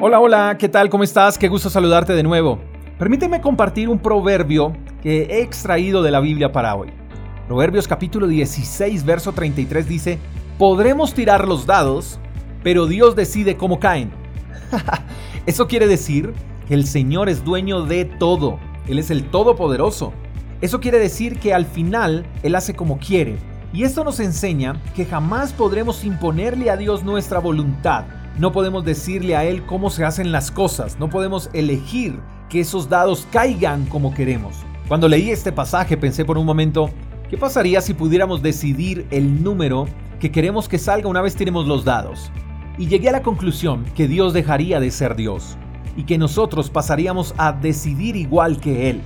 Hola, hola, ¿qué tal? ¿Cómo estás? Qué gusto saludarte de nuevo. Permíteme compartir un proverbio que he extraído de la Biblia para hoy. Proverbios capítulo 16, verso 33 dice, podremos tirar los dados, pero Dios decide cómo caen. Eso quiere decir que el Señor es dueño de todo. Él es el Todopoderoso. Eso quiere decir que al final Él hace como quiere. Y esto nos enseña que jamás podremos imponerle a Dios nuestra voluntad no podemos decirle a Él cómo se hacen las cosas, no podemos elegir que esos dados caigan como queremos. Cuando leí este pasaje pensé por un momento, ¿qué pasaría si pudiéramos decidir el número que queremos que salga una vez tiremos los dados? Y llegué a la conclusión que Dios dejaría de ser Dios y que nosotros pasaríamos a decidir igual que Él.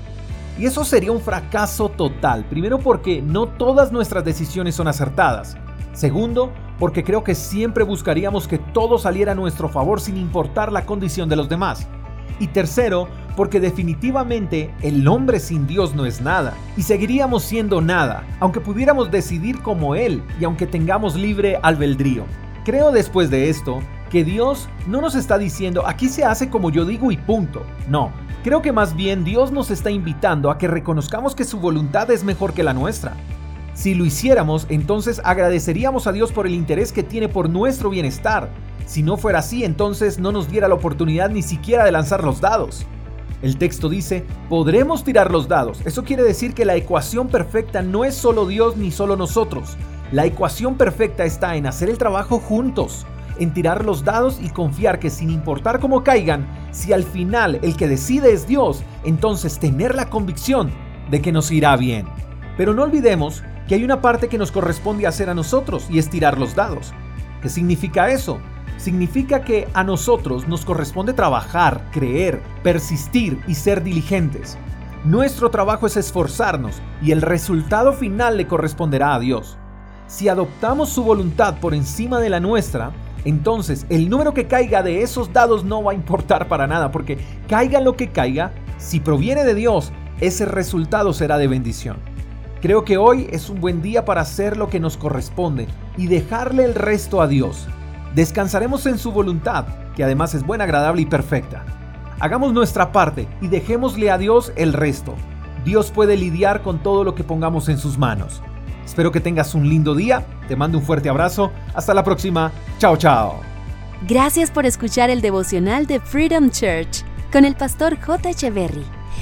Y eso sería un fracaso total, primero porque no todas nuestras decisiones son acertadas. Segundo, porque creo que siempre buscaríamos que todo saliera a nuestro favor sin importar la condición de los demás. Y tercero, porque definitivamente el hombre sin Dios no es nada, y seguiríamos siendo nada, aunque pudiéramos decidir como Él y aunque tengamos libre albedrío. Creo después de esto que Dios no nos está diciendo aquí se hace como yo digo y punto. No, creo que más bien Dios nos está invitando a que reconozcamos que su voluntad es mejor que la nuestra si lo hiciéramos, entonces agradeceríamos a Dios por el interés que tiene por nuestro bienestar. Si no fuera así, entonces no nos diera la oportunidad ni siquiera de lanzar los dados. El texto dice, podremos tirar los dados. Eso quiere decir que la ecuación perfecta no es solo Dios ni solo nosotros. La ecuación perfecta está en hacer el trabajo juntos, en tirar los dados y confiar que sin importar cómo caigan, si al final el que decide es Dios, entonces tener la convicción de que nos irá bien. Pero no olvidemos que hay una parte que nos corresponde hacer a nosotros y es tirar los dados. ¿Qué significa eso? Significa que a nosotros nos corresponde trabajar, creer, persistir y ser diligentes. Nuestro trabajo es esforzarnos y el resultado final le corresponderá a Dios. Si adoptamos su voluntad por encima de la nuestra, entonces el número que caiga de esos dados no va a importar para nada, porque caiga lo que caiga, si proviene de Dios, ese resultado será de bendición. Creo que hoy es un buen día para hacer lo que nos corresponde y dejarle el resto a Dios. Descansaremos en su voluntad, que además es buena, agradable y perfecta. Hagamos nuestra parte y dejémosle a Dios el resto. Dios puede lidiar con todo lo que pongamos en sus manos. Espero que tengas un lindo día, te mando un fuerte abrazo, hasta la próxima, chao chao. Gracias por escuchar el devocional de Freedom Church con el pastor J. Echeverry.